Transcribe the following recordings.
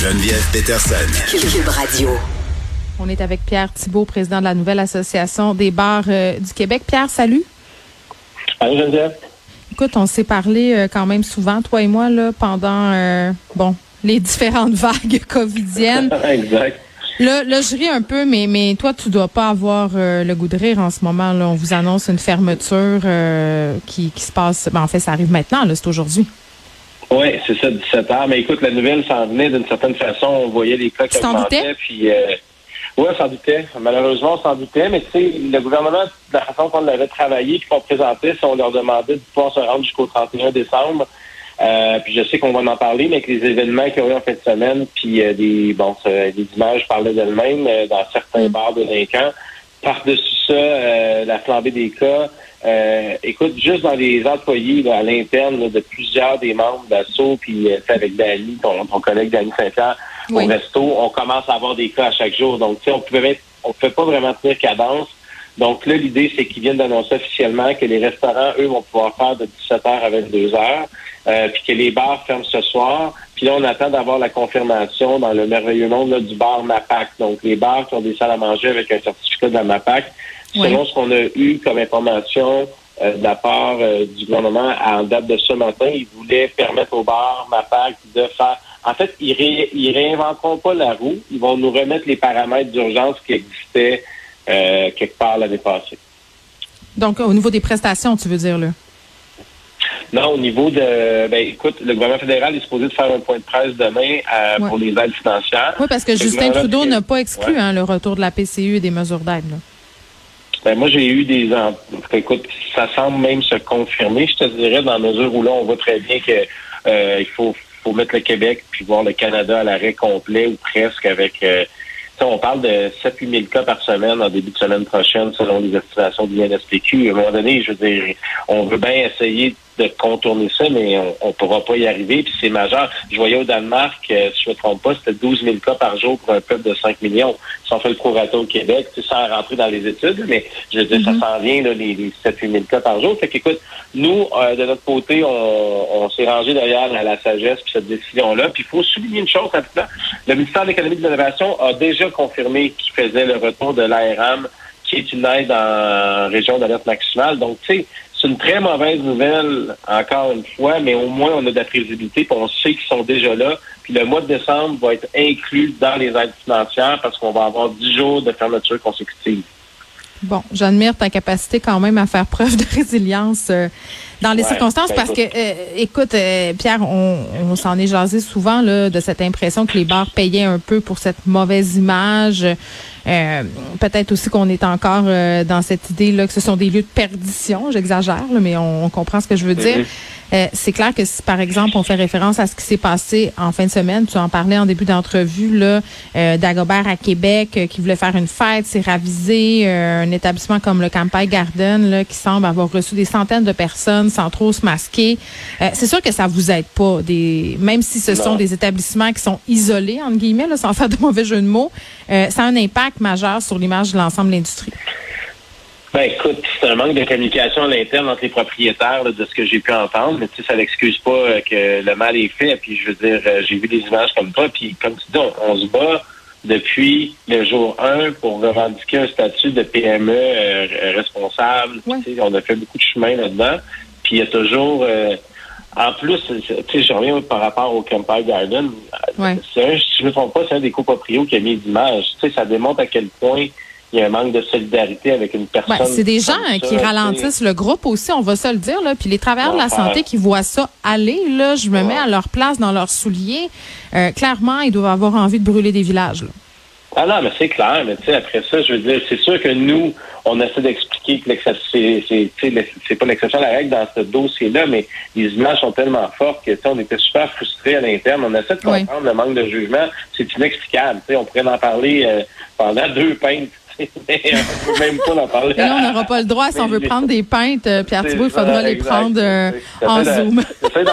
Geneviève Peterson. Cube Radio. On est avec Pierre Thibault, président de la nouvelle association des bars euh, du Québec. Pierre, salut. Allô, Geneviève. Écoute, on s'est parlé euh, quand même souvent, toi et moi, là, pendant euh, bon les différentes vagues covidiennes. exact. Là, là, je ris un peu, mais, mais toi, tu dois pas avoir euh, le goût de rire en ce moment. Là. On vous annonce une fermeture euh, qui, qui se passe. Ben, en fait, ça arrive maintenant, là, c'est aujourd'hui. Oui, c'est ça, 17 heures. Mais écoute, la nouvelle s'en venait d'une certaine façon. On voyait les cas qui augmentaient. Puis, euh, oui, on s'en doutait. Malheureusement, on s'en doutait. Mais tu sais, le gouvernement, de la façon qu'on l'avait travaillé puis qu'on présentait, si on leur demandait de pouvoir se rendre jusqu'au 31 décembre. Euh, puis je sais qu'on va en parler, mais avec les événements qu'il y a eu en fin de semaine, puis euh, des bon, les images parlaient d'elles-mêmes euh, dans certains bars délinquants. Par-dessus ça, euh, la flambée des cas. Euh, écoute, juste dans les employés là, à l'interne là, de plusieurs des membres d'Assaut, puis euh, avec Dani, ton, ton collègue Dani Saint-Pierre, Oui. au resto, on commence à avoir des cas à chaque jour. Donc, tu sais, on pouvait mettre- on peut pas vraiment tenir cadence. Donc là, l'idée, c'est qu'ils viennent d'annoncer officiellement que les restaurants, eux, vont pouvoir faire de 17h à 22h, euh, puis que les bars ferment ce soir. Puis là, on attend d'avoir la confirmation dans le merveilleux monde là, du bar MAPAC. Donc, les bars qui ont des salles à manger avec un certificat de la MAPAC. Oui. Selon ce qu'on a eu comme information euh, de la part euh, du gouvernement en date de ce matin, ils voulaient permettre aux bars MAPAC de faire... En fait, ils, ré- ils réinventeront pas la roue. Ils vont nous remettre les paramètres d'urgence qui existaient euh, quelque part l'année passée. Donc, au niveau des prestations, tu veux dire, là? Non, au niveau de... Ben, écoute, le gouvernement fédéral est supposé de faire un point de presse demain euh, Ouais. pour les aides financières. Oui, parce que Le Justin Trudeau n'a pas exclu Ouais. hein, le retour de la PCU et des mesures d'aide. Ben, moi, j'ai eu des... Écoute, ça semble même se confirmer, je te dirais, dans la mesure où là, on voit très bien que euh, il faut, faut mettre le Québec puis voir le Canada à l'arrêt complet ou presque avec... euh, on parle de 7-8 000 cas par semaine en début de semaine prochaine selon les estimations du INSPQ. À un moment donné, je veux dire, on veut bien essayer de contourner ça, mais on ne pourra pas y arriver. Puis c'est majeur. Je voyais au Danemark, euh, si je ne me trompe pas, c'était 12 000 cas par jour pour un peuple de 5 millions. Si on fait le prorata au Québec, tu sais, sans rentrer dans les études, mais je veux dire, ça s'en vient, là, les, les 7-8 000 cas par jour. Fait qu'écoute, nous, euh, de notre côté, on, on s'est rangé derrière la, la sagesse puis cette décision-là. Puis il faut souligner une chose rapidement. Le ministère de l'Économie et de l'Innovation a déjà confirmé qu'il faisait le retour de l'ARM, qui est une aide en région d'alerte maximale. Donc, tu sais, c'est une très mauvaise nouvelle, encore une fois, mais au moins, on a de la prévisibilité, puis on sait qu'ils sont déjà là. Puis le mois de décembre va être inclus dans les aides financières parce qu'on va avoir 10 jours de fermeture consécutive. Bon, j'admire ta capacité quand même à faire preuve de résilience euh, dans les Ouais, circonstances ben, parce que, écoute. euh, écoute, euh, Pierre, on, on s'en est jasé souvent là, de cette impression que les bars payaient un peu pour cette mauvaise image. Euh, Peut-être aussi qu'on est encore euh, dans cette idée là que ce sont des lieux de perdition. J'exagère, mais on, on comprend ce que je veux dire. Mhm. Euh, c'est clair que si, par exemple, on fait référence à ce qui s'est passé en fin de semaine, tu en parlais en début d'entrevue, là, euh, d'Agobert à Québec, euh, qui voulait faire une fête, c'est ravisé, euh, un établissement comme le Campagne Garden, là, qui semble avoir reçu des centaines de personnes sans trop se masquer. Euh, c'est sûr que ça vous aide pas, des, même si ce Non. sont des établissements qui sont isolés, entre guillemets, là, sans faire de mauvais jeu de mots, euh, ça a un impact majeur sur l'image de l'ensemble de l'industrie. Ben écoute, c'est un manque de communication à l'interne entre les propriétaires là, de ce que j'ai pu entendre, mais tu sais, ça n'excuse pas euh, que le mal est fait. Puis je veux dire, euh, j'ai vu des images comme toi, puis comme tu dis, on, on se bat depuis le jour 1 pour revendiquer un statut de PME euh, responsable. Ouais. Tu sais, on a fait beaucoup de chemin là-dedans. Puis il y a toujours en plus, tu sais, je reviens par rapport au Campbell Garden. Ouais. Un, si je ne me trompe pas, c'est un des coproprios qui a mis l'image. Tu sais, ça démontre à quel point il y a un manque de solidarité avec une personne. C'est des gens hein, ça, qui ralentissent le groupe aussi, on va se le dire. Là. Puis les travailleurs de la santé qui voient ça aller, là, je me Ouais. mets à leur place dans leurs souliers. Euh, clairement, ils doivent avoir envie de brûler des villages. là. Ah non, mais c'est clair, mais tu sais, après ça, je veux dire, c'est sûr que nous, on essaie d'expliquer que l'exception, c'est, pas l'exception à la règle dans ce dossier-là, mais les images sont tellement fortes que, tu sais, on était super frustrés à l'interne. On essaie de Oui. comprendre le manque de jugement. C'est inexplicable. Tu sais, on pourrait en parler euh, pendant deux sais, mais on peut même pas en parler. Et là, on n'aura pas le droit, si on veut prendre des pintes, euh, Pierre Thibault, il faudra les exact. prendre euh, en Zoom. J'essaie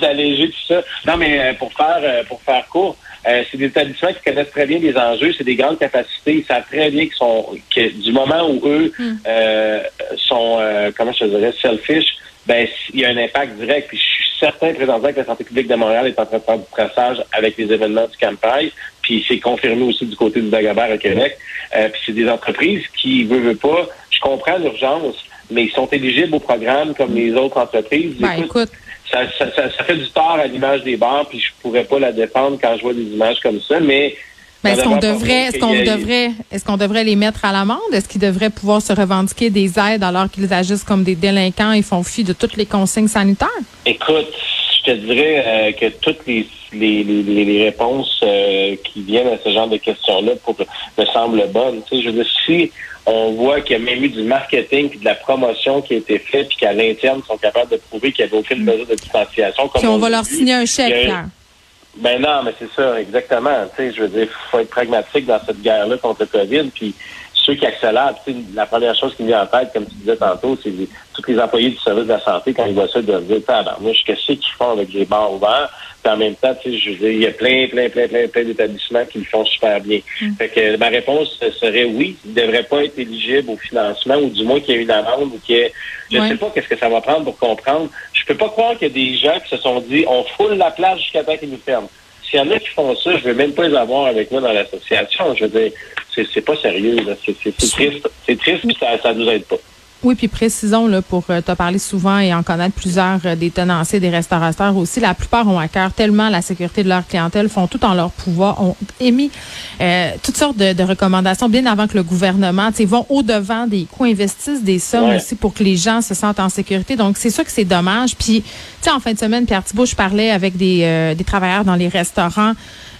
d'alléger tout ça. Non, mais euh, pour faire euh, pour faire court, euh, c'est des établissements qui connaissent très bien les enjeux, c'est des grandes capacités, ils savent très bien qu'ils sont que du moment où eux Hmm. euh, sont euh, comment je te dirais selfish, ben il y a un impact direct. Puis je suis certain présentement que la santé publique de Montréal est en train de faire du traçage avec les événements du campagne. Puis c'est confirmé aussi du côté du Dagobert à Québec. Euh, puis c'est des entreprises qui veulent, veulent pas. Je comprends l'urgence, mais ils sont éligibles au programme comme les autres entreprises. Ben, écoute, ça, ça, ça, ça, fait du tort à l'image des bars, puis je pourrais pas la défendre quand je vois des images comme ça, mais mais est-ce qu'on devrait, est-ce qu'on devrait, est-ce qu'on devrait les mettre à l'amende? Est-ce qu'ils devraient pouvoir se revendiquer des aides alors qu'ils agissent comme des délinquants et font fi de toutes les consignes sanitaires? Écoute, je te dirais euh, que toutes les, les, les, les réponses euh, qui viennent à ce genre de questions-là me semblent bonnes. Tu sais, je veux dire, si on voit qu'il y a même eu du marketing et de la promotion qui a été faite, puis qu'à l'interne, ils sont capables de prouver qu'il n'y avait aucune mesure de distanciation. Puis on, va leur signer un chèque, là. Ben non, mais c'est ça, exactement. Tu sais, je veux dire, faut être pragmatique dans cette guerre-là contre le COVID. Puis ceux qui accélèrent, tu sais, la première chose qui me vient en tête, comme tu disais tantôt, c'est tous les employés du service de la santé, quand ils voient ça, ils doivent dire, moi, je qu'est-ce qu'ils font avec les bars ouverts? Puis en même temps, tu sais, je veux dire, il y a plein, plein, plein, plein, plein d'établissements qui le font super bien. Mm. Fait que ma réponse serait oui, ils ne devraient pas être éligibles au financement, ou du moins qu'il y ait une amende, ou qu'il y ait, je ne sais pas qu'est-ce que ça va prendre pour comprendre. Je peux pas croire qu'il y a des gens qui se sont dit, on foule la place jusqu'à temps qu'ils nous ferment. S'il y en a qui font ça, je veux même pas les avoir avec moi dans l'association. Je veux dire, c'est pas sérieux. C'est triste. C'est triste, mais ça, ça nous aide pas. Oui, puis précisons là pour euh, te parler souvent et en connaître plusieurs euh, des tenanciers, des restaurateurs aussi. La plupart ont à cœur tellement la sécurité de leur clientèle, font tout en leur pouvoir, ont émis euh, toutes sortes de, recommandations bien avant que le gouvernement, tu vont au devant des coûts, investissent des sommes aussi pour que les gens se sentent en sécurité. Donc c'est sûr que c'est dommage. Puis tu sais en fin de semaine, Pierre Thibault, je parlais avec des, des travailleurs dans les restaurants.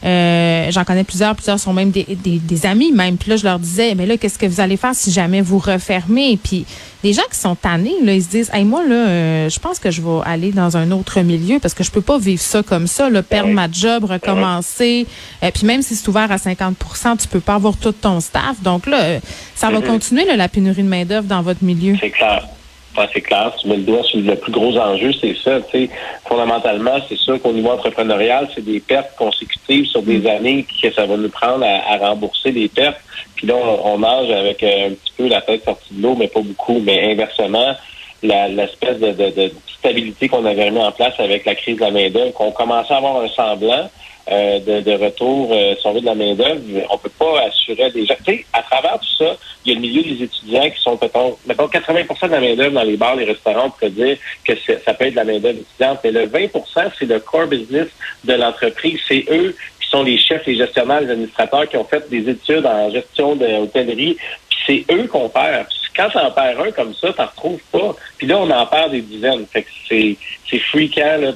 Euh, j'en connais plusieurs, plusieurs sont même des, des, amis même. Puis là, je leur disais, mais là, qu'est-ce que vous allez faire si jamais vous refermez? Puis les gens qui sont tannés, là, ils se disent, hey, moi, là, euh, je pense que je vais aller dans un autre milieu parce que je peux pas vivre ça comme ça, là, perdre ma job, recommencer. euh, puis même si c'est ouvert à 50% tu peux pas avoir tout ton staff. Donc là, ça va continuer, là, la pénurie de main-d'œuvre dans votre milieu. C'est clair c'est clair. Tu mets le doigt sur le plus gros enjeu, c'est ça. sais, Fondamentalement, c'est sûr qu'au niveau entrepreneurial, c'est des pertes consécutives sur des mm. années que ça va nous prendre à, rembourser les pertes. Puis là, on, nage avec euh, un petit peu la tête sortie de l'eau, mais pas beaucoup. Mais inversement, l'espèce de, de, stabilité qu'on avait mis en place avec la crise de la main-d'œuvre, qu'on commençait à avoir un semblant, euh, de, de, retour euh, sur de la main-d'œuvre, on peut pas assurer des gens. Tu sais, à travers tout ça, il y a le milieu des étudiants qui sont, mettons, mettons 80% de la main-d'œuvre dans les bars, les restaurants, on pourrait dire que ça peut être de la main-d'œuvre étudiante, mais le 20% c'est le core business de l'entreprise. C'est eux qui sont les chefs, les gestionnaires, les administrateurs qui ont fait des études en gestion de l'hôtellerie, puis c'est eux qu'on perd. quand t'en perds un comme ça, t'en retrouves pas. Puis là, on en perd des dizaines. Fait que c'est, c'est fréquent, là,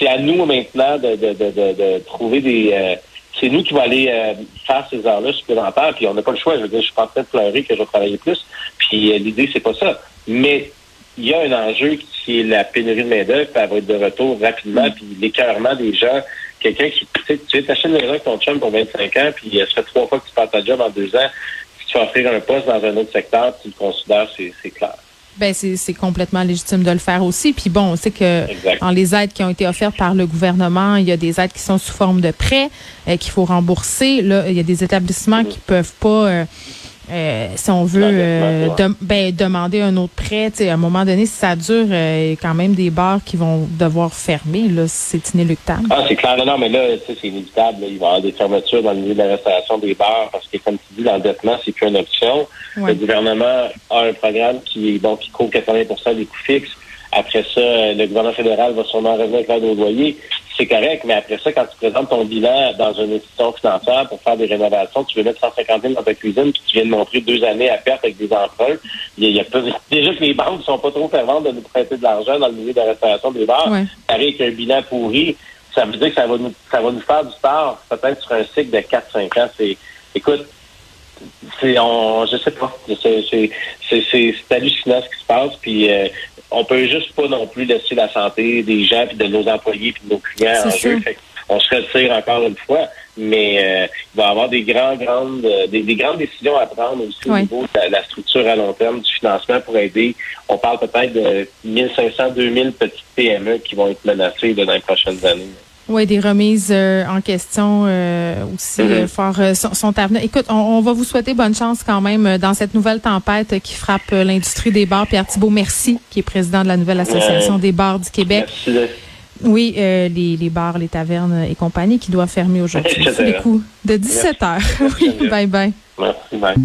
c'est à nous maintenant de, de, de, de trouver des. Euh, c'est nous qui va aller euh, faire ces heures-là supplémentaires, puis on n'a pas le choix. Je veux dire, je suis pas en train de pleurer que je vais travailler plus. Puis euh, l'idée, c'est pas ça. Mais il y a un enjeu qui est la pénurie de main-d'œuvre, puis elle va être de retour rapidement, mm. puis l'écœurement des gens. Quelqu'un qui, tu sais, tu t'achètes une maison avec ton chum pour 25 ans, puis ça fait trois fois que tu perds ta job en deux ans, si tu vas offrir un poste dans un autre secteur, tu le considères, c'est clair. Ben c'est complètement légitime de le faire aussi. Puis bon, on sait que dans les aides qui ont été offertes par le gouvernement, il y a des aides qui sont sous forme de prêts euh, qu'il faut rembourser. Là, il y a des établissements qui peuvent pas euh, euh, si on veut euh, ben, demander un autre prêt, à un moment donné, si ça dure, euh, il y a quand même des bars qui vont devoir fermer. Là, c'est inéluctable. Ah, c'est clair. Non, mais là, c'est inévitable. Il va y avoir des fermetures dans le milieu de la restauration des bars parce que, comme tu dis, l'endettement, c'est plus une option. Le gouvernement a un programme qui, bon, qui couvre 80% des coûts fixes. Après ça, le gouvernement fédéral va sûrement revenir avec l'aide au loyer c'est correct, mais après ça, quand tu présentes ton bilan dans une institution financière pour faire des rénovations, tu veux mettre 150 000 dans ta cuisine, puis tu viens de montrer deux années à perte avec des emprunts. Il y a, déjà que les banques ne sont pas trop fervantes de nous prêter de l'argent dans le milieu de la restauration des bars. Avec un bilan pourri, ça veut dire que ça va nous, ça va nous faire du tort, peut-être sur un cycle de 4-5 ans. C'est, écoute, c'est, on, je sais pas, c'est, c'est, hallucinant ce qui se passe, puis euh, on peut juste pas non plus laisser la santé des gens, puis de nos employés, puis de nos clients en jeu. on se retire encore une fois, mais euh, il va y avoir des grands, grandes, euh, des, grandes décisions à prendre aussi au niveau de la, structure à long terme du financement pour aider. On parle peut-être de 1500, 2000 petites PME qui vont être menacées dans les prochaines années. Oui, des remises en question aussi mm-hmm. fort sont, à venir. Écoute, on, va vous souhaiter bonne chance quand même dans cette nouvelle tempête qui frappe l'industrie des bars. Pierre Thibault, merci, qui est président de la nouvelle association des bars du Québec. Merci. Oui, les, les, bars, les tavernes et compagnie qui doivent fermer aujourd'hui. les coups de 17 heures. oui, bye bye. Merci, bye.